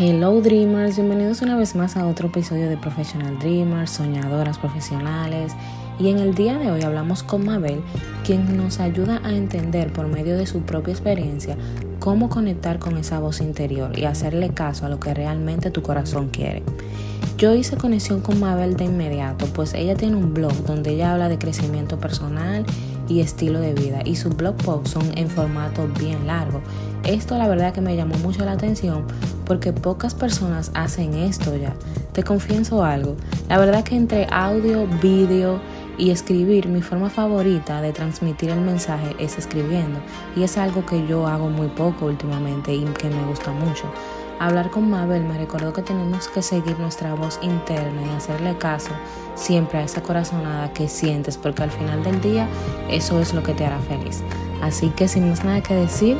Hello Dreamers, bienvenidos una vez más a otro episodio de Professional Dreamers, soñadoras profesionales. Y en el día de hoy hablamos con Mabel, quien nos ayuda a entender por medio de su propia experiencia cómo conectar con esa voz interior y hacerle caso a lo que realmente tu corazón quiere. Yo hice conexión con Mabel de inmediato, pues ella tiene un blog donde ella habla de crecimiento personal y estilo de vida y sus blog posts son en formato bien largo. Esto la verdad que me llamó mucho la atención porque pocas personas hacen esto ya. Te confieso algo, la verdad que entre audio, vídeo y escribir, mi forma favorita de transmitir el mensaje es escribiendo y es algo que yo hago muy poco últimamente y que me gusta mucho. Hablar con Mabel me recordó que tenemos que seguir nuestra voz interna y hacerle caso siempre a esa corazonada que sientes, porque al final del día eso es lo que te hará feliz. Así que sin más nada que decir,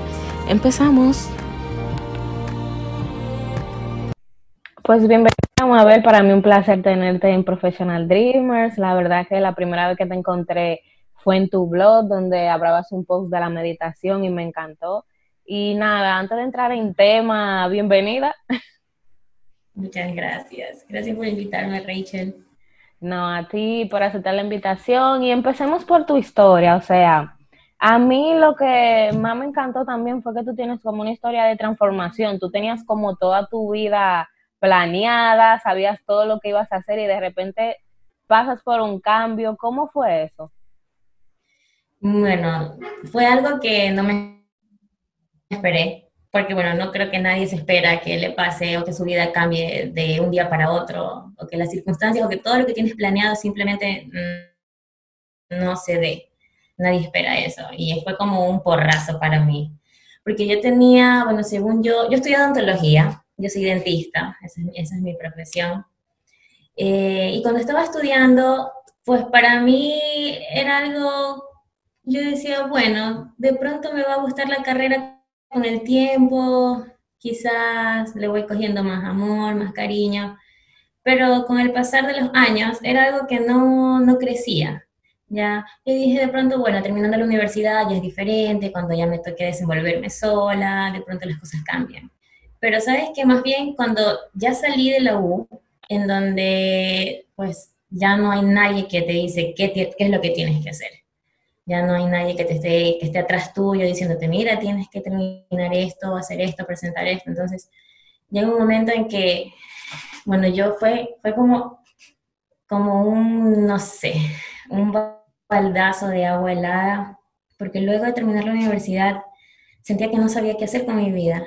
empezamos. Pues bienvenida Mabel, para mí un placer tenerte en Professional Dreamers. La verdad que la primera vez que te encontré fue en tu blog donde hablabas un post de la meditación y me encantó. Y nada, antes de entrar en tema, bienvenida. Muchas gracias. Gracias por invitarme, Rachel. No, a ti por aceptar la invitación y empecemos por tu historia. O sea, a mí lo que más me encantó también fue que tú tienes como una historia de transformación. Tú tenías como toda tu vida planeada, sabías todo lo que ibas a hacer y de repente pasas por un cambio. ¿Cómo fue eso? Bueno, fue algo que no me esperé, porque bueno, no creo que nadie se espera que le pase o que su vida cambie de un día para otro, o que las circunstancias o que todo lo que tienes planeado simplemente no se dé. Nadie espera eso. Y fue como un porrazo para mí. Porque yo tenía, bueno, según yo, yo estudié odontología, yo soy dentista, esa es, mi profesión. Eh, y cuando estaba estudiando, pues para mí era algo, yo decía, bueno, de pronto me va a gustar la carrera con el tiempo quizás le voy cogiendo más amor, más cariño, pero con el pasar de los años era algo que no, no crecía. Ya, y dije de pronto, bueno, terminando la universidad ya es diferente, cuando ya me toque desenvolverme sola, de pronto las cosas cambian. Pero sabes que más bien cuando ya salí de la U, en donde pues ya no hay nadie que te dice qué, qué es lo que tienes que hacer ya no hay nadie que te esté, que esté atrás tuyo diciéndote, mira, tienes que terminar esto, hacer esto, presentar esto. Entonces, llega un momento en que, bueno, yo fue, fue como, como un, no sé, un baldazo de agua helada, porque luego de terminar la universidad sentía que no sabía qué hacer con mi vida.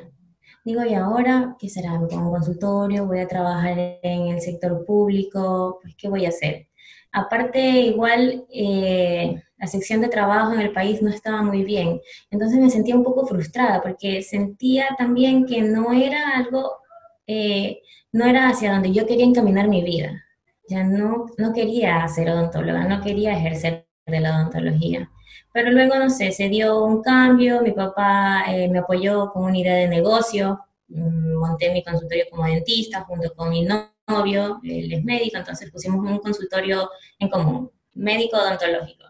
Digo, ¿y ahora qué será? ¿Me pongo un consultorio? ¿Voy a trabajar en el sector público? Pues, ¿qué voy a hacer? Aparte, igual, eh, la sección de trabajo en el país no estaba muy bien. Entonces me sentía un poco frustrada porque sentía también que no era algo, eh, no era hacia donde yo quería encaminar mi vida. Ya no, no quería ser odontóloga, no quería ejercer de la odontología. Pero luego, no sé, se dio un cambio, mi papá eh, me apoyó con una idea de negocio, mm, monté mi consultorio como dentista junto con mi novio, él es médico, entonces pusimos un consultorio en común, médico odontológico.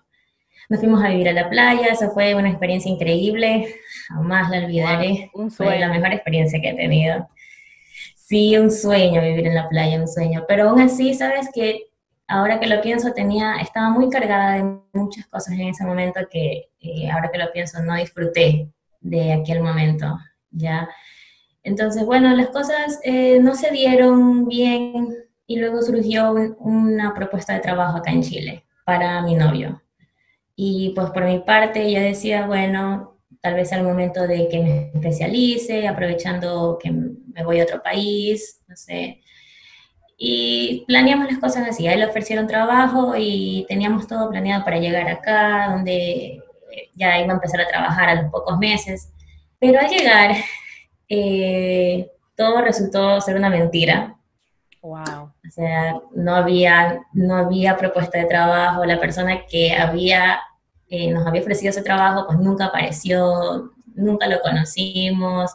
Nos fuimos a vivir a la playa, eso fue una experiencia increíble, jamás la olvidaré. Fue la mejor experiencia que he tenido. Sí, un sueño vivir en la playa, un sueño. Pero aún así, sabes que ahora que lo pienso, tenía, estaba muy cargada de muchas cosas en ese momento que eh, ahora que lo pienso no disfruté de aquel momento, ¿ya? Entonces, bueno, las cosas eh, no se dieron bien y luego surgió una propuesta de trabajo acá en Chile para mi novio. Y pues por mi parte yo decía, bueno, tal vez al momento de que me especialice, aprovechando que me voy a otro país, no sé. Y planeamos las cosas así. A él le ofrecieron trabajo y teníamos todo planeado para llegar acá, donde ya iba a empezar a trabajar a los pocos meses. Pero al llegar, eh, todo resultó ser una mentira. Wow. O sea, no había, no había propuesta de trabajo. La persona que había, eh, nos había ofrecido ese trabajo, pues nunca apareció, nunca lo conocimos.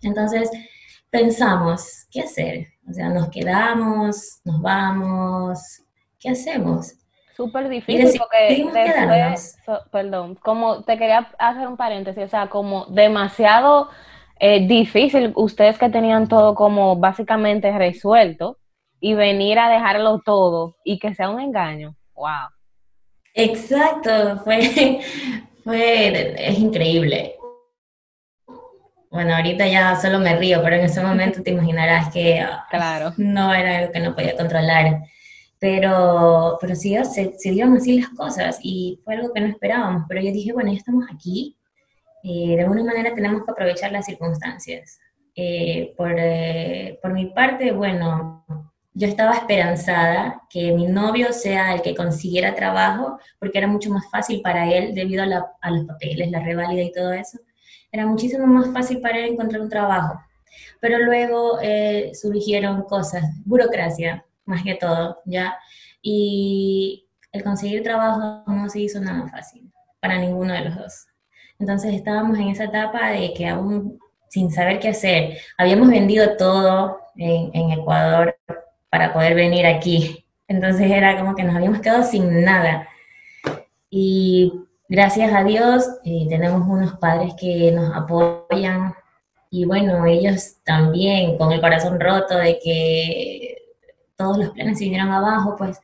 Entonces pensamos, ¿qué hacer? O sea, nos quedamos, nos vamos, ¿qué hacemos? Súper difícil porque después, perdón, como te quería hacer un paréntesis, o sea, como demasiado eh, difícil ustedes que tenían todo como básicamente resuelto y venir a dejarlo todo y que sea un engaño. Wow. Exacto, fue, fue, es increíble. Bueno, ahorita ya solo me río, pero en ese momento te imaginarás que ah, claro. no era algo que no podía controlar. Pero, pero sí, se, se, dieron así las cosas y fue algo que no esperábamos. Pero yo dije, bueno, ya estamos aquí, eh, de alguna manera tenemos que aprovechar las circunstancias. Eh, por, eh, por mi parte, bueno, yo estaba esperanzada que mi novio sea el que consiguiera trabajo, porque era mucho más fácil para él debido a, a los papeles, la reválida y todo eso. Era muchísimo más fácil para él encontrar un trabajo. Pero luego surgieron cosas, burocracia, más que todo, ¿ya? Y el conseguir trabajo no se hizo nada fácil para ninguno de los dos. Entonces estábamos en esa etapa de que aún sin saber qué hacer, habíamos vendido todo en, Ecuador para poder venir aquí. Entonces era como que nos habíamos quedado sin nada. Y gracias a Dios eh, tenemos unos padres que nos apoyan y bueno, ellos también con el corazón roto de que todos los planes se vinieron abajo, pues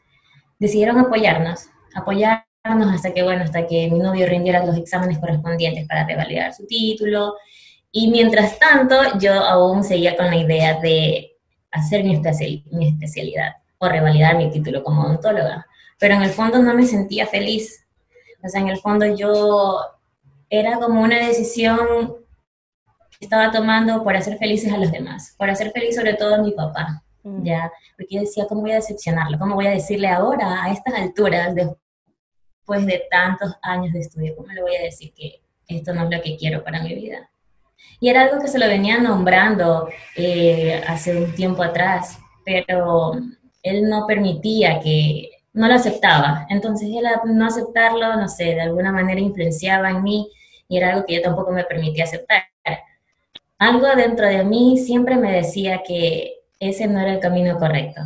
decidieron apoyarnos, apoyarnos hasta que, bueno, hasta que mi novio rindiera los exámenes correspondientes para revalidar su título. Y mientras tanto, yo aún seguía con la idea de hacer mi, mi especialidad o revalidar mi título como odontóloga. Pero en el fondo no me sentía feliz. O sea, en el fondo yo era como una decisión que estaba tomando por hacer felices a los demás, por hacer feliz sobre todo a mi papá. Mm. Ya, porque yo decía, ¿cómo voy a decepcionarlo? ¿Cómo voy a decirle ahora, a estas alturas, de, después de tantos años de estudio, ¿cómo le voy a decir que esto no es lo que quiero para mi vida? Y era algo que se lo venía nombrando eh, hace un tiempo atrás, pero él no permitía que, no lo aceptaba. Entonces él no aceptarlo, no sé, de alguna manera influenciaba en mí y era algo que yo tampoco me permitía aceptar. Algo dentro de mí siempre me decía que ese no era el camino correcto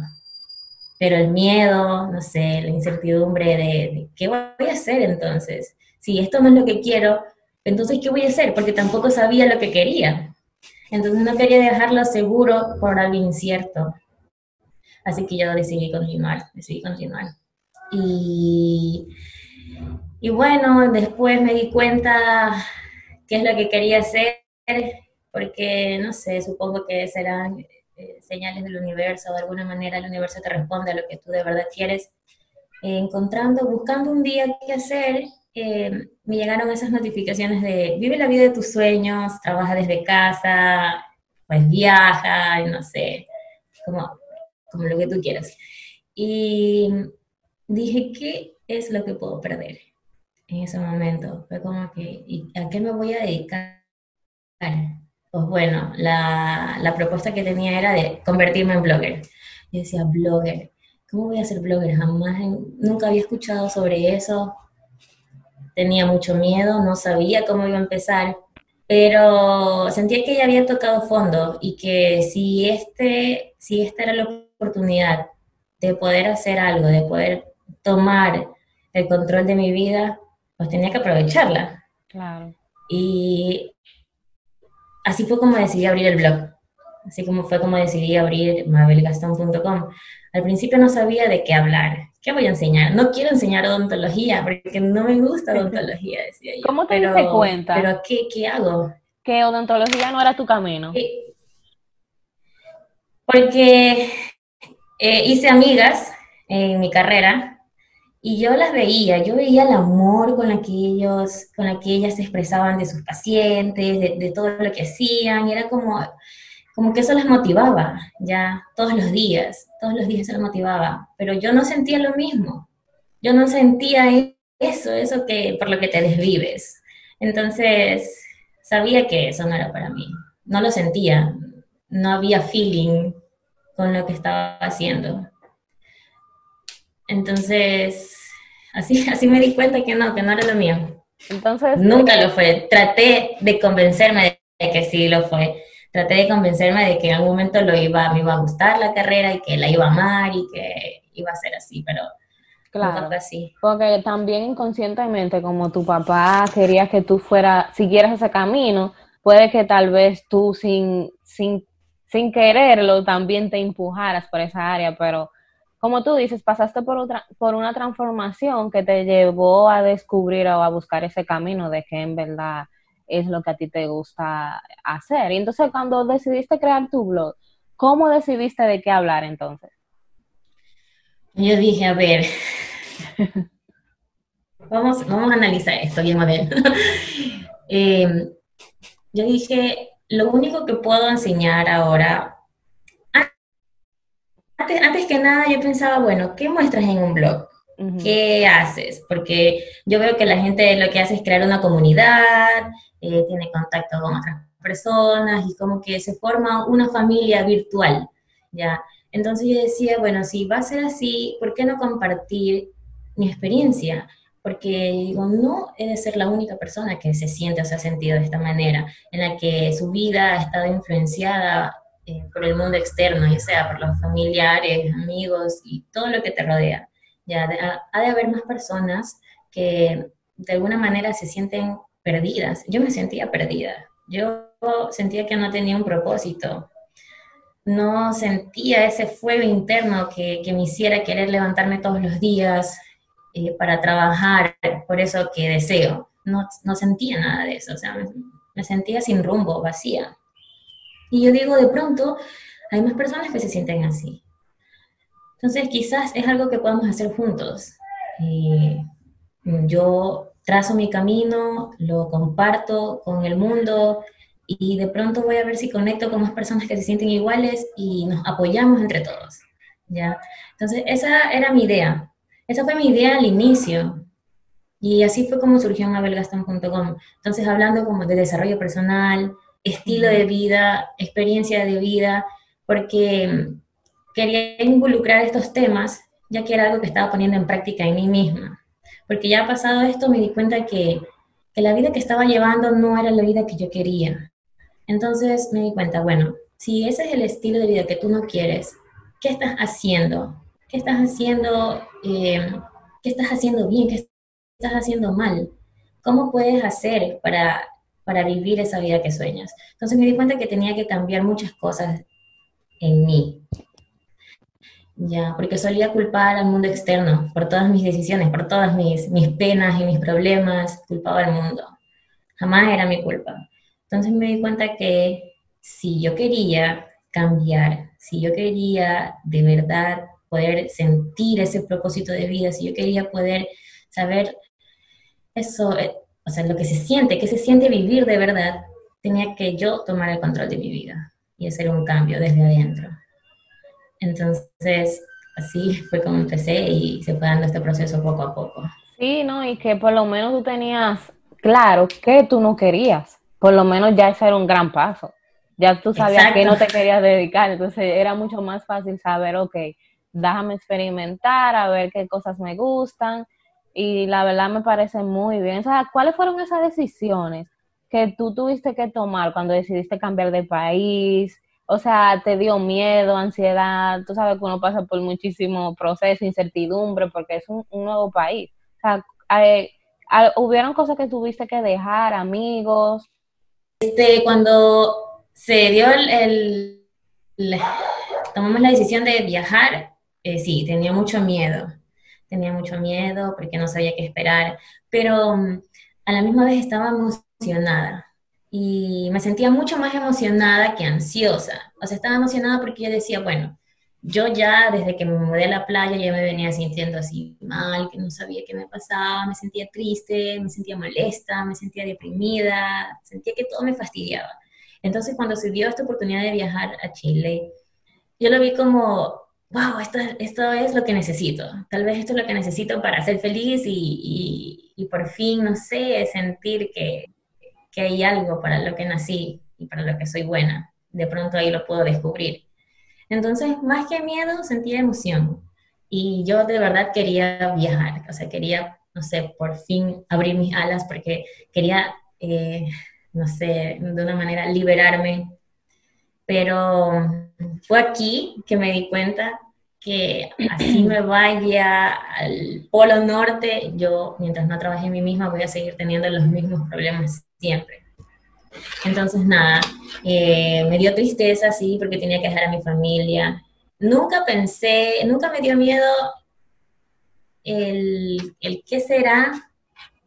pero el miedo, no sé, la incertidumbre de, qué voy a hacer entonces. Si esto no es lo que quiero, entonces ¿qué voy a hacer? Porque tampoco sabía lo que quería. Entonces no quería dejarlo seguro por algo incierto. Así que yo decidí continuar, decidí continuar. Y, y bueno, después me di cuenta qué es lo que quería hacer, porque no sé, supongo que serán eh, señales del universo, de alguna manera el universo te responde a lo que tú de verdad quieres. Encontrando, buscando un día qué hacer, eh, me llegaron esas notificaciones de vive la vida de tus sueños, trabaja desde casa, pues viaja, no sé, como, como lo que tú quieras. Y dije, ¿qué es lo que puedo perder? En ese momento fue como que, a qué me voy a dedicar? Pues bueno, la, la, propuesta que tenía era de convertirme en blogger. Yo decía, blogger, ¿cómo voy a ser blogger? Jamás, nunca había escuchado sobre eso. Tenía mucho miedo, no sabía cómo iba a empezar, pero sentía que ya había tocado fondo y que si, este, si esta era la oportunidad de poder hacer algo, de poder tomar el control de mi vida, pues tenía que aprovecharla. Claro. Y así fue como decidí abrir el blog. Así como fue como decidí abrir mabelgastón.com. Al principio no sabía de qué hablar. ¿Qué voy a enseñar? No quiero enseñar odontología porque no me gusta odontología, decía yo. ¿Cómo te diste cuenta? Pero ¿qué, ¿qué, hago? Que odontología no era tu camino. Porque eh, hice amigas en mi carrera y yo las veía, yo veía el amor con la que con la ellas se expresaban de sus pacientes, de, todo lo que hacían, y era como, como que eso las motivaba, ya, todos los días, todos los días se las motivaba, pero yo no sentía lo mismo, yo no sentía eso, eso que, por lo que te desvives. Entonces, sabía que eso no era para mí, no lo sentía, no había feeling con lo que estaba haciendo. Entonces, así, así me di cuenta que no, que no era lo mío. Entonces. Nunca lo fue. Traté de convencerme de que sí lo fue. Traté de convencerme de que en algún momento lo iba, me iba a gustar la carrera y que la iba a amar y que iba a ser así, pero claro, así. Porque también inconscientemente, como tu papá quería que tú fuera, siguieras ese camino, puede que tal vez tú sin, sin, sin quererlo también te empujaras por esa área, pero como tú dices, pasaste por, una transformación que te llevó a descubrir o a buscar ese camino de que en verdad es lo que a ti te gusta hacer. Y entonces cuando decidiste crear tu blog, ¿cómo decidiste de qué hablar entonces? Yo dije, a ver, vamos, vamos a analizar esto bien, a ver. Em, yo dije, lo único que puedo enseñar ahora antes, que nada yo pensaba, bueno, ¿qué muestras en un blog? ¿Qué haces? Porque yo veo que la gente lo que hace es crear una comunidad, eh, tiene contacto con otras personas y como que se forma una familia virtual, ¿ya? Entonces yo decía, bueno, si va a ser así, ¿por qué no compartir mi experiencia? Porque digo, no he de ser la única persona que se siente o se ha sentido de esta manera, en la que su vida ha estado influenciada eh, por el mundo externo, ya sea por los familiares, amigos y todo lo que te rodea. Ya ha de haber más personas que de alguna manera se sienten perdidas. Yo me sentía perdida. Yo sentía que no tenía un propósito. No sentía ese fuego interno que, que me hiciera querer levantarme todos los días eh, para trabajar por eso que deseo. No, no sentía nada de eso. O sea, me, sentía sin rumbo, vacía. Y yo digo, de pronto, hay más personas que se sienten así. Entonces, quizás es algo que podamos hacer juntos. Eh, yo trazo mi camino, lo comparto con el mundo y de pronto voy a ver si conecto con más personas que se sienten iguales y nos apoyamos entre todos. ¿ya? Entonces, esa era mi idea. Esa fue mi idea al inicio. Y así fue como surgió mabelgaston.com. Entonces, hablando como de desarrollo personal, estilo de vida, experiencia de vida, porque quería involucrar estos temas, ya que era algo que estaba poniendo en práctica en mí misma. Porque ya pasado esto, me di cuenta que, que la vida que estaba llevando no era la vida que yo quería. Entonces me di cuenta, bueno, si ese es el estilo de vida que tú no quieres, ¿qué estás haciendo? ¿Qué estás haciendo? Eh, ¿Qué estás haciendo bien? ¿Qué estás haciendo mal? ¿Cómo puedes hacer para para vivir esa vida que sueñas. Entonces me di cuenta que tenía que cambiar muchas cosas en mí. Ya, porque solía culpar al mundo externo por todas mis decisiones, por todas mis, mis penas y mis problemas, culpaba al mundo. Jamás era mi culpa. Entonces me di cuenta que si yo quería cambiar, si yo quería de verdad poder sentir ese propósito de vida, si yo quería poder saber eso, eh, o sea, lo que se siente, que se siente vivir de verdad, tenía que yo tomar el control de mi vida y hacer un cambio desde adentro. Entonces, así fue como empecé y se fue dando este proceso poco a poco. Sí, ¿no? Y que por lo menos tú tenías claro que tú no querías. Por lo menos ya ese era un gran paso. Ya tú sabías que no te querías dedicar, entonces era mucho más fácil saber, ok, déjame experimentar, a ver qué cosas me gustan y la verdad me parece muy bien. O sea, ¿cuáles fueron esas decisiones que tú tuviste que tomar cuando decidiste cambiar de país? O sea, ¿te dio miedo, ansiedad? Tú sabes que uno pasa por muchísimo proceso, incertidumbre, porque es un, nuevo país. O sea, eh, ¿hubieron cosas que tuviste que dejar, amigos? Este, cuando se dio el, tomamos la decisión de viajar, eh, sí, tenía mucho miedo tenía mucho miedo porque no sabía qué esperar, pero mm, a la misma vez estaba emocionada y me sentía mucho más emocionada que ansiosa. O sea, estaba emocionada porque yo decía, bueno, yo ya desde que me mudé a la playa ya me venía sintiendo así mal, que no sabía qué me pasaba, me sentía triste, me sentía molesta, me sentía deprimida, sentía que todo me fastidiaba. Entonces cuando se dio esta oportunidad de viajar a Chile, yo lo vi como wow, esto, esto es lo que necesito. Tal vez esto es lo que necesito para ser feliz y, y, por fin, no sé, sentir que, que hay algo para lo que nací y para lo que soy buena. De pronto ahí lo puedo descubrir. Entonces, más que miedo, sentía emoción. Y yo de verdad quería viajar, o sea, quería, no sé, por fin abrir mis alas porque quería, eh, no sé, de una manera liberarme. Pero fue aquí que me di cuenta que así me vaya al polo norte, yo mientras no trabaje en mí misma voy a seguir teniendo los mismos problemas siempre. Entonces, nada, eh, me dio tristeza, sí, porque tenía que dejar a mi familia. Nunca pensé, nunca me dio miedo el, el qué será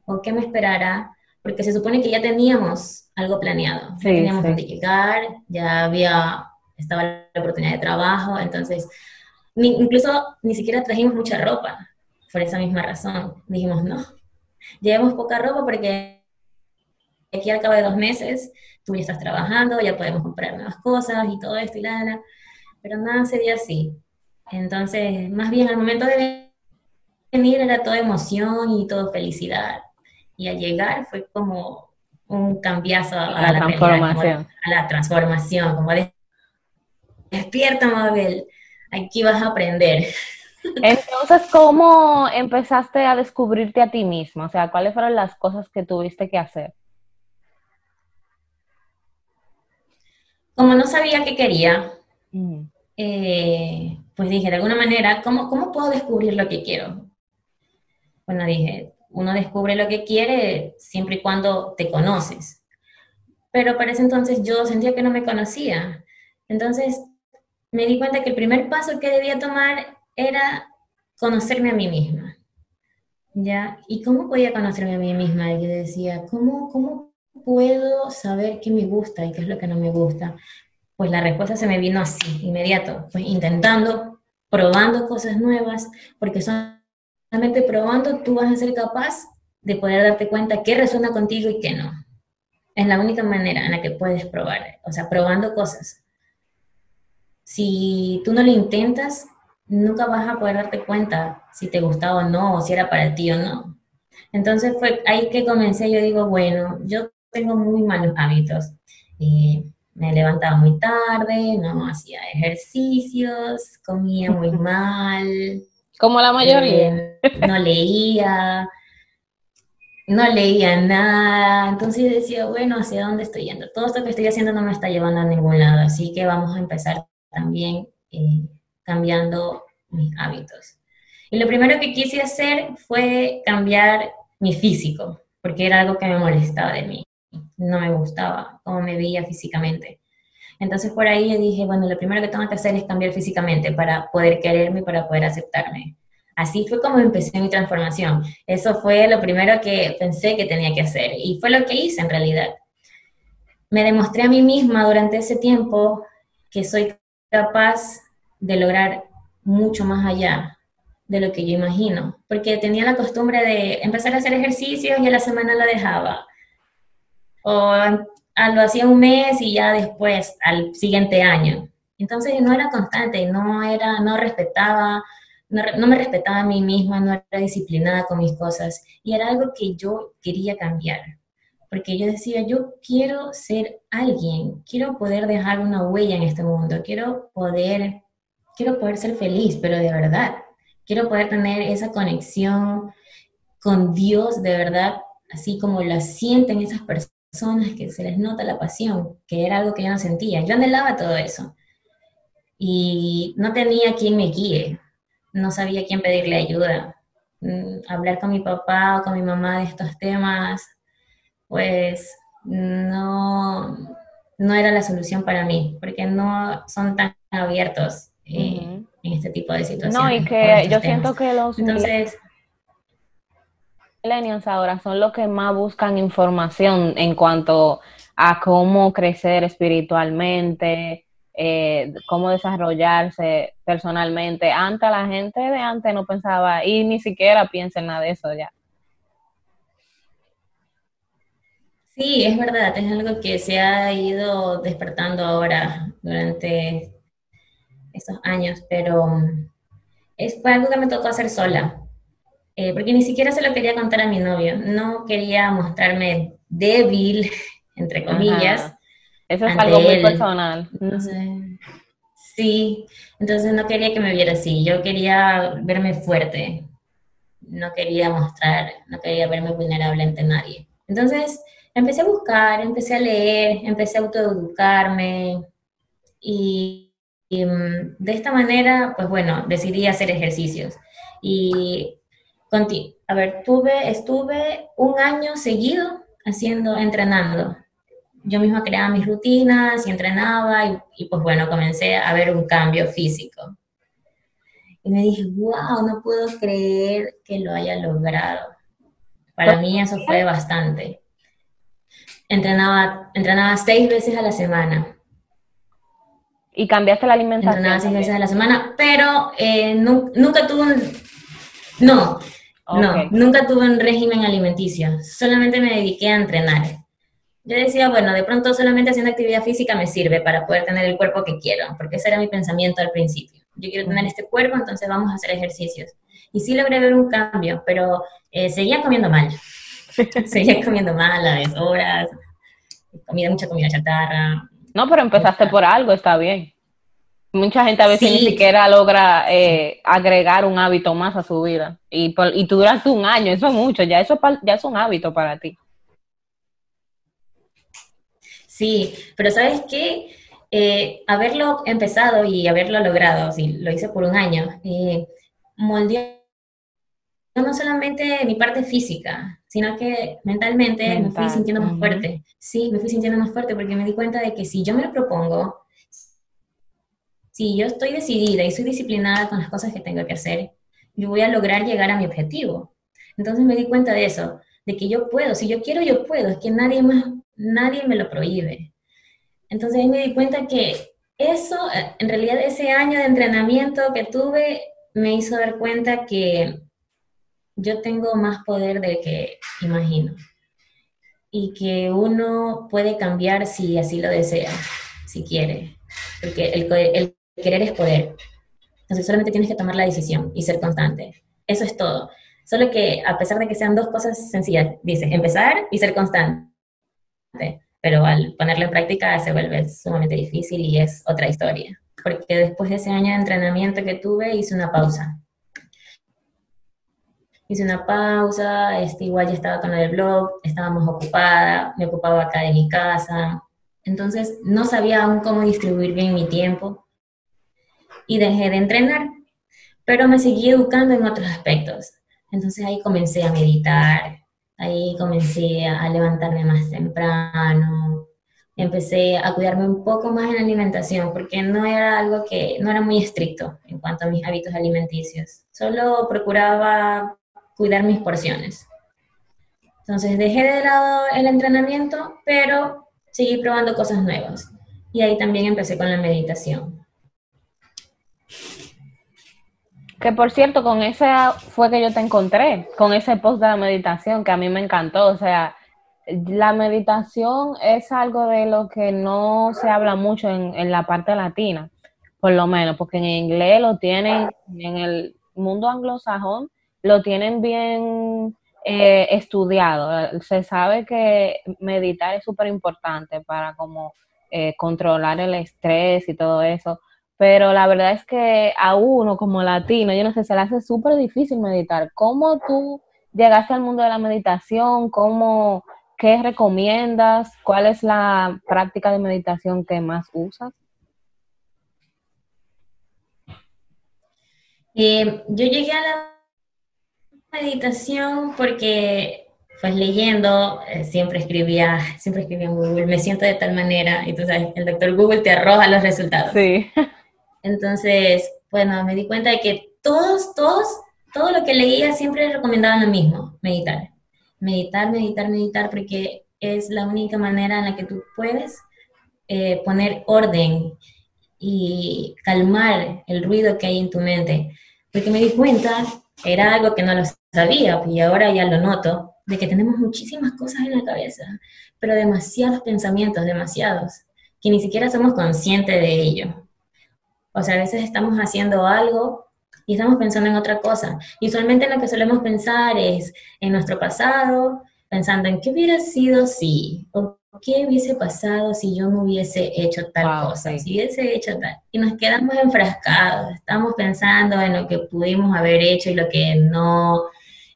o qué me esperará, porque se supone que ya teníamos algo planeado. ya teníamos sí. llegar, ya había, estaba la oportunidad de trabajo, entonces, incluso ni siquiera trajimos mucha ropa, por esa misma razón. Dijimos, no, llevemos poca ropa porque aquí al cabo de dos meses tú ya estás trabajando, ya podemos comprar nuevas cosas y todo esto y la, pero nada sería así. Entonces, más bien al momento de venir era toda emoción y todo felicidad. Y al llegar fue como un cambiazo a, la, transformación. a la transformación, como de, despierta, Mabel, aquí vas a aprender. Entonces, ¿cómo empezaste a descubrirte a ti misma? O sea, ¿cuáles fueron las cosas que tuviste que hacer? como no sabía qué quería, mm. eh, pues dije, de alguna manera, ¿cómo, ¿cómo puedo descubrir lo que quiero? Bueno, dije, uno descubre lo que quiere siempre y cuando te conoces. Pero para ese entonces yo sentía que no me conocía. Entonces me di cuenta que el primer paso que debía tomar era conocerme a mí misma. ¿Ya? ¿Y cómo podía conocerme a mí misma? Y yo decía, ¿cómo, cómo puedo saber qué me gusta y qué es lo que no me gusta? Pues la respuesta se me vino así, inmediato, pues intentando, probando cosas nuevas, porque solamente probando tú vas a ser capaz de poder darte cuenta qué resuena contigo y qué no. Es la única manera en la que puedes probar, o sea, probando cosas. Si tú no lo intentas, nunca vas a poder darte cuenta si te gustaba o no, o si era para ti o no. Entonces fue ahí que comencé, yo digo, bueno, yo tengo muy malos hábitos. me levantaba muy tarde, no hacía ejercicios, comía muy mal. Como la mayoría. Eh, no leía, no leía nada. Entonces decía, bueno, ¿hacia dónde estoy yendo? Todo esto que estoy haciendo no me está llevando a ningún lado, así que vamos a empezar también eh, cambiando mis hábitos. Y lo primero que quise hacer fue cambiar mi físico, porque era algo que me molestaba de mí no me gustaba cómo me veía físicamente. Entonces por ahí yo dije, bueno, lo primero que tengo que hacer es cambiar físicamente para poder quererme y para poder aceptarme. Así fue como empecé mi transformación. Eso fue lo primero que pensé que tenía que hacer y fue lo que hice en realidad. Me demostré a mí misma durante ese tiempo que soy capaz de lograr mucho más allá de lo que yo imagino, porque tenía la costumbre de empezar a hacer ejercicios y a la semana la dejaba o lo hacía un mes y ya después, al siguiente año. Entonces no era constante, no, era, no respetaba, no, me respetaba a mí misma, no era disciplinada con mis cosas. Y era algo que yo quería cambiar. Porque yo decía, yo quiero ser alguien, quiero poder dejar una huella en este mundo, quiero poder, quiero poder ser feliz, pero de verdad. Quiero poder tener esa conexión con Dios de verdad, así como la sienten esas personas personas que se les nota la pasión, que era algo que yo no sentía. Yo anhelaba todo eso. Y no tenía quien me guíe, no sabía quién pedirle ayuda. Mm, hablar con mi papá o con mi mamá de estos temas, pues no, no era la solución para mí, porque no son tan abiertos eh, en este tipo de situaciones. No, y que yo siento que los... Entonces, millennials ahora son los que más buscan información en cuanto a cómo crecer espiritualmente, eh, cómo desarrollarse personalmente. Antes la gente de antes no pensaba y ni siquiera piensa en nada de eso ya. Sí, es verdad, es algo que se ha ido despertando ahora durante estos años, pero es, fue algo que me tocó hacer sola. Eh, porque ni siquiera se lo quería contar a mi novio, no quería mostrarme débil, entre comillas. Eso es algo muy personal. sí, entonces no quería que me viera así, yo quería verme fuerte, no quería mostrar, no quería verme vulnerable ante nadie. Entonces empecé a buscar, empecé a leer, empecé a autoeducarme y, y mm, de esta manera, pues bueno, decidí hacer ejercicios. Y a ver, tuve, estuve un año seguido haciendo, entrenando. yo misma creaba mis rutinas y entrenaba y, y pues bueno, comencé a ver un cambio físico. Y me dije, wow, no puedo creer que lo haya logrado. Para mí eso fue bastante. Entrenaba, entrenaba seis veces a la semana. ¿Y cambiaste la alimentación? Entrenaba seis veces a la semana, pero eh, nunca tuve un... No, no, nunca tuve un régimen alimenticio. Solamente me dediqué a entrenar. Yo decía, bueno, de pronto solamente haciendo actividad física me sirve para poder tener el cuerpo que quiero, porque ese era mi pensamiento al principio. Yo quiero tener este cuerpo, entonces vamos a hacer ejercicios. Y sí logré ver un cambio, pero eh, seguía comiendo mal. seguía comiendo mal a deshoras, comía mucha comida chatarra. No, pero empezaste por algo, está bien. Mucha gente a veces ni siquiera logra eh, agregar un hábito más a su vida. Y, y tú duraste un año, eso es mucho, ya eso ya es un hábito para ti. Sí, pero ¿sabes qué? Eh, haberlo empezado y haberlo logrado, sí, lo hice por un año, eh, moldeó no solamente mi parte física, sino que mentalmente me fui sintiendo más fuerte. Sí, me fui sintiendo más fuerte porque me di cuenta de que si yo me lo propongo, si yo estoy decidida y soy disciplinada con las cosas que tengo que hacer, yo voy a lograr llegar a mi objetivo. Entonces me di cuenta de eso, de que yo puedo, si yo quiero, yo puedo, es que nadie más, nadie me lo prohíbe. Entonces me di cuenta que eso, en realidad ese año de entrenamiento que tuve, me hizo dar cuenta que yo tengo más poder del que imagino y que uno puede cambiar si así lo desea, si quiere, porque el, el, querer es poder. Entonces solamente tienes que tomar la decisión y ser constante. Eso es todo. Solo que a pesar de que sean dos cosas sencillas, dice empezar y ser constante. Pero al ponerlo en práctica se vuelve sumamente difícil y es otra historia. Porque después de ese año de entrenamiento que tuve, hice una pausa hice una pausa, este, igual ya estaba con el blog, estábamos ocupada, me ocupaba acá de mi casa, entonces no sabía aún cómo distribuir bien mi tiempo y dejé de entrenar, pero me seguí educando en otros aspectos. Entonces ahí comencé a meditar, ahí comencé a levantarme más temprano, empecé a cuidarme un poco más en la alimentación, porque no era algo que, no era muy estricto en cuanto a mis hábitos alimenticios. Solo procuraba cuidar mis porciones. Entonces dejé de lado el entrenamiento, pero seguí probando cosas nuevas. Y ahí también empecé con la meditación. Que por cierto, con ese fue que yo te encontré, con ese post de la meditación que a mí me encantó. O sea, la meditación es algo de lo que no se habla mucho en, en la parte latina, por lo menos, porque en inglés lo tienen, en el mundo anglosajón lo tienen bien eh, estudiado. Se sabe que meditar es súper importante para como eh, controlar el estrés y todo eso. Pero la verdad es que a uno como latino, yo no sé, se le hace súper difícil meditar. ¿Cómo tú llegaste al mundo de la meditación? ¿Cómo, ¿Qué recomiendas? ¿Cuál es la práctica de meditación que más usas? Eh, yo llegué a la meditación porque, pues leyendo, eh, siempre escribía, siempre escribía en Google, me siento de tal manera, y tú sabes, el doctor Google te arroja los resultados. Sí. Entonces, bueno, me di cuenta de que todos, todos, todo lo que leía siempre recomendaban lo mismo, meditar. Meditar, meditar, meditar, porque es la única manera en la que tú puedes eh, poner orden y calmar el ruido que hay en tu mente. Porque me di cuenta era algo que no lo sabía y ahora ya lo noto, de que tenemos muchísimas cosas en la cabeza, pero demasiados pensamientos, demasiados, que ni siquiera somos conscientes de ello. O sea, a veces estamos haciendo algo y estamos pensando en otra cosa. Y usualmente lo que solemos pensar es en nuestro pasado, pensando en qué hubiera sido si, o qué hubiese pasado si yo no hubiese hecho tal cosa, si hubiese hecho tal. Y nos quedamos enfrascados, estamos pensando en lo que pudimos haber hecho y lo que no,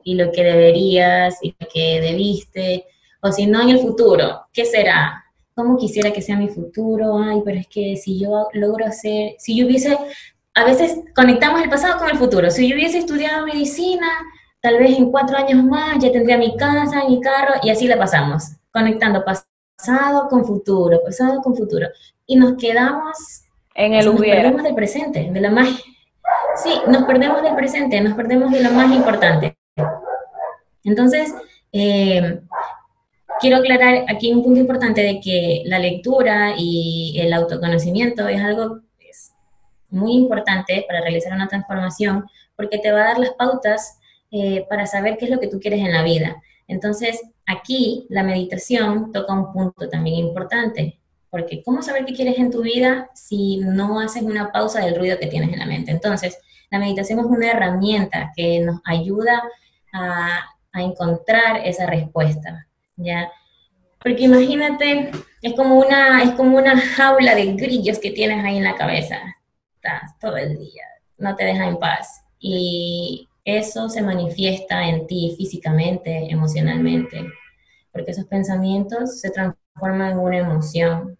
y lo que deberías y lo que debiste, o si no en el futuro, ¿qué será? ¿Cómo quisiera que sea mi futuro? Ay, pero es que si yo logro hacer, si yo hubiese, a veces conectamos el pasado con el futuro, si yo hubiese estudiado medicina, tal vez en cuatro años más ya tendría mi casa, mi carro, y así la pasamos, conectando pasado con futuro, pasado con futuro. Y nos quedamos en el Nos perdemos del presente, de la magia. Sí, nos perdemos del presente, nos perdemos de lo más importante. Entonces, eh, quiero aclarar aquí un punto importante de que la lectura y el autoconocimiento es algo muy importante para realizar una transformación porque te va a dar las pautas eh, para saber qué es lo que tú quieres en la vida. Entonces, aquí la meditación toca un punto también importante, porque ¿cómo saber qué quieres en tu vida si no haces una pausa del ruido que tienes en la mente? Entonces, la meditación es una herramienta que nos ayuda a, a encontrar esa respuesta, ¿ya? Porque imagínate, es como, una, es como una jaula de grillos que tienes ahí en la cabeza. Estás todo el día, no te deja en paz. Y eso se manifiesta en ti físicamente, emocionalmente, porque esos pensamientos se transforman en una emoción.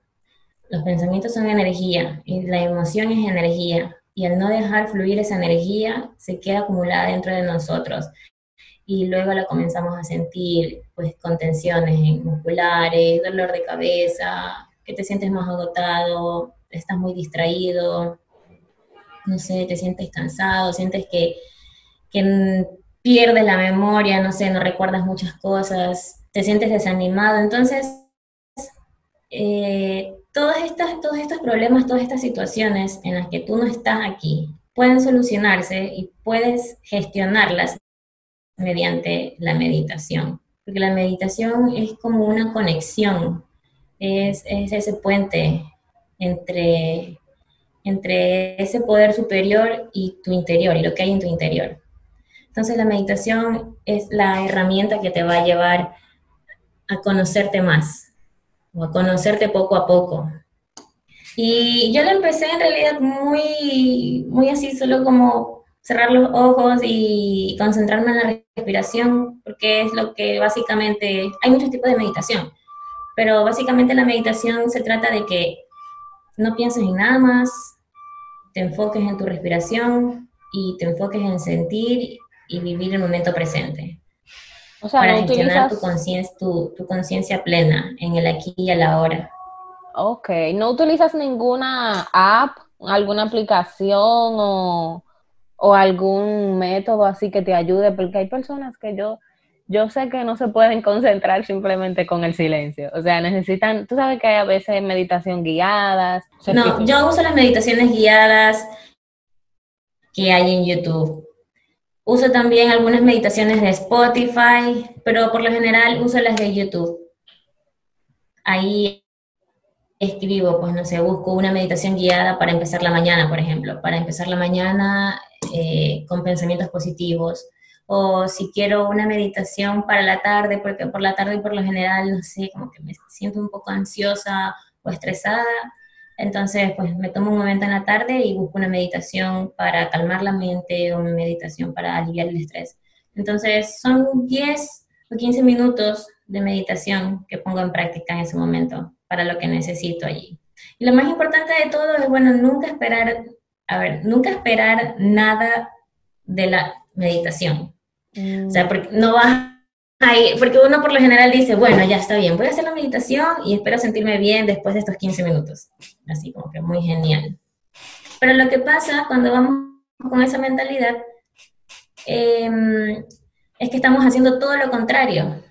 Los pensamientos son energía y la emoción es energía. Y al no dejar fluir esa energía, se queda acumulada dentro de nosotros. Y luego la comenzamos a sentir, pues, con tensiones musculares, dolor de cabeza, que te sientes más agotado, estás muy distraído, no sé, te sientes cansado, sientes que que pierdes la memoria, no sé, no recuerdas muchas cosas, te sientes desanimado. Entonces, eh, todas estas, todos estos problemas, todas estas situaciones en las que tú no estás aquí, pueden solucionarse y puedes gestionarlas mediante la meditación. Porque la meditación es como una conexión, es, es ese puente entre, entre ese poder superior y tu interior y lo que hay en tu interior. Entonces la meditación es la herramienta que te va a llevar a conocerte más o a conocerte poco a poco. Y yo lo empecé en realidad muy, muy así, solo como cerrar los ojos y concentrarme en la respiración, porque es lo que básicamente, hay muchos tipos de meditación, pero básicamente la meditación se trata de que no pienses en nada más, te enfoques en tu respiración y te enfoques en sentir y vivir el momento presente. O sea, para gestionar tu conciencia tu, plena en el aquí y el ahora. Ok, ¿no utilizas ninguna app, alguna aplicación o, o algún método así que te ayude? Porque hay personas que yo, yo sé que no se pueden concentrar simplemente con el silencio. O sea, necesitan, tú sabes que hay a veces meditación guiadas. No, yo uso las meditaciones guiadas que hay en YouTube. Uso también algunas meditaciones de Spotify, pero por lo general uso las de YouTube. Ahí escribo, pues no sé, busco una meditación guiada para empezar la mañana, por ejemplo, para empezar la mañana eh, con pensamientos positivos. O si quiero una meditación para la tarde, porque por la tarde por lo general, no sé, como que me siento un poco ansiosa o estresada, entonces, pues me tomo un momento en la tarde y busco una meditación para calmar la mente o una meditación para aliviar el estrés. Entonces, son 10 o 15 minutos de meditación que pongo en práctica en ese momento para lo que necesito allí. Y lo más importante de todo es, bueno, nunca esperar, a ver, nunca esperar nada de la meditación. O sea, porque no vas porque uno por lo general dice, bueno, ya está bien, voy a hacer la meditación y espero sentirme bien después de estos 15 minutos. Así como que muy genial. Pero lo que pasa cuando vamos con esa mentalidad em, es que estamos haciendo todo lo contrario.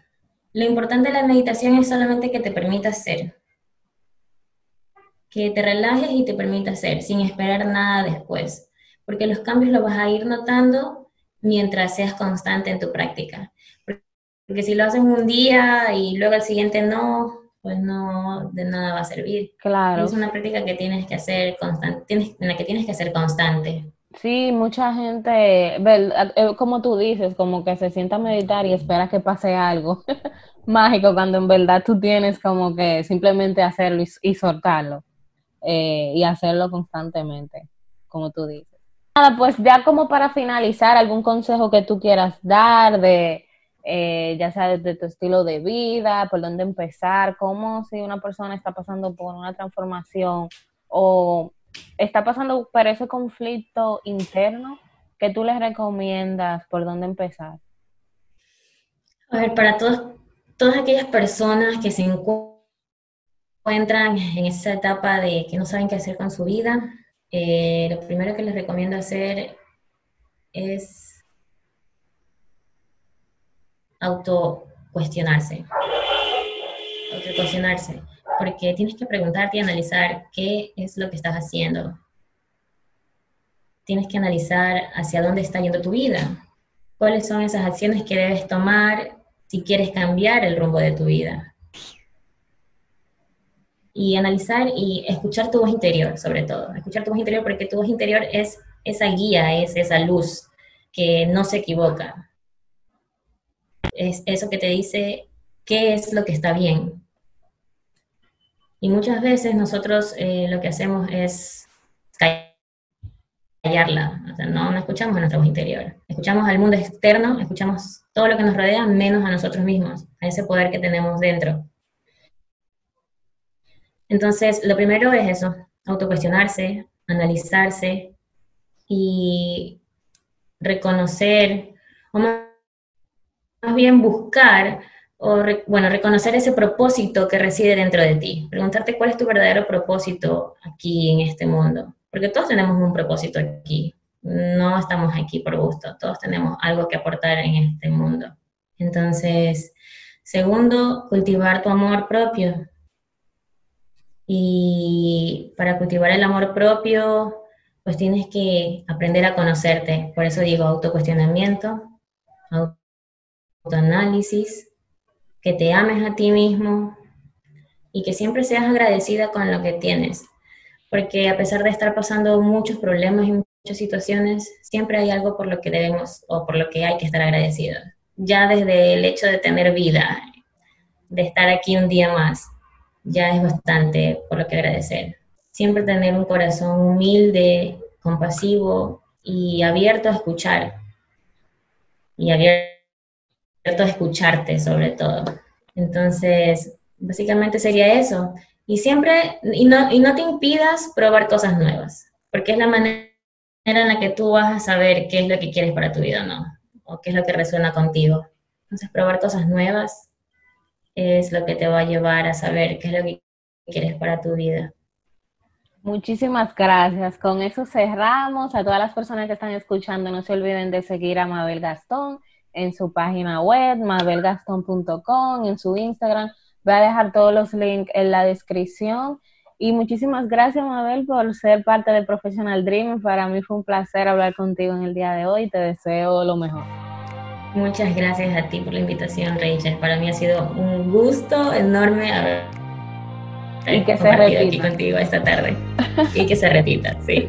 Lo importante de la meditación es solamente que te permita ser. Que te relajes y te permita ser, sin esperar nada después. Porque los cambios los vas a ir notando mientras seas constante en tu práctica. Porque si lo haces un día y luego el siguiente no, pues no, de nada va a servir. Claro. Es una práctica que tienes que hacer constante, tienes, en la que tienes que ser constante. Sí, mucha gente, eh, como tú dices, como que se sienta a meditar y espera que pase algo mágico, cuando en verdad tú tienes como que simplemente hacerlo y, soltarlo eh, y hacerlo constantemente, como tú dices. Nada, pues ya como para finalizar, algún consejo que tú quieras dar de eh, ya sea desde tu estilo de vida, por dónde empezar, cómo si una persona está pasando por una transformación o está pasando por ese conflicto interno, ¿qué tú les recomiendas por dónde empezar? A ver, para todas aquellas personas que se encuentran entran en esa etapa de que no saben qué hacer con su vida, eh, lo primero que les recomiendo hacer es auto cuestionarse. Auto cuestionarse. Porque tienes que preguntarte y analizar qué es lo que estás haciendo. Tienes que analizar hacia dónde está yendo tu vida. Cuáles son esas acciones que debes tomar si quieres cambiar el rumbo de tu vida. Y analizar y escuchar tu voz interior, sobre todo. Escuchar tu voz interior porque tu voz interior es esa guía, es esa luz que no se equivoca. Es eso que te dice qué es lo que está bien. Y muchas veces nosotros eh, lo que hacemos es callarla, o sea, no, no escuchamos a nuestra voz interior, escuchamos al mundo externo, escuchamos todo lo que nos rodea menos a nosotros mismos, a ese poder que tenemos dentro. Entonces, lo primero es eso, autocuestionarse, analizarse y reconocer, o más bien buscar, o bueno, reconocer ese propósito que reside dentro de ti. Preguntarte cuál es tu verdadero propósito aquí en este mundo. Porque todos tenemos un propósito aquí. No estamos aquí por gusto. Todos tenemos algo que aportar en este mundo. Entonces, segundo, cultivar tu amor propio. Y para cultivar el amor propio, pues tienes que aprender a conocerte. Por eso digo autocuestionamiento, autoanálisis, que te ames a ti mismo y que siempre seas agradecida con lo que tienes. Porque a pesar de estar pasando muchos problemas y muchas situaciones, siempre hay algo por lo que debemos o por lo que hay que estar agradecido. Ya desde el hecho de tener vida, de estar aquí un día más, ya es bastante por lo que agradecer. Siempre tener un corazón humilde, compasivo y abierto a escuchar. Y abierto a escucharte sobre todo. Entonces, básicamente sería eso. Y siempre, y no, y no te impidas probar cosas nuevas, porque es la manera en la que tú vas a saber qué es lo que quieres para tu vida o no, o qué es lo que resuena contigo. Entonces, probar cosas nuevas es lo que te va a llevar a saber qué es lo que quieres para tu vida. Muchísimas gracias. Con eso cerramos. A todas las personas que están escuchando, no se olviden de seguir a Mabel Gastón en su página web, mabelgaston.com, en su Instagram. Voy a dejar todos los links en la descripción. Y muchísimas gracias, Mabel, por ser parte de Professional Dream. Para mí fue un placer hablar contigo en el día de hoy. Te deseo lo mejor. Muchas gracias a ti por la invitación, Rachel. Para mí ha sido un gusto enorme haber y que se repita. aquí contigo esta tarde. y que se repita, sí.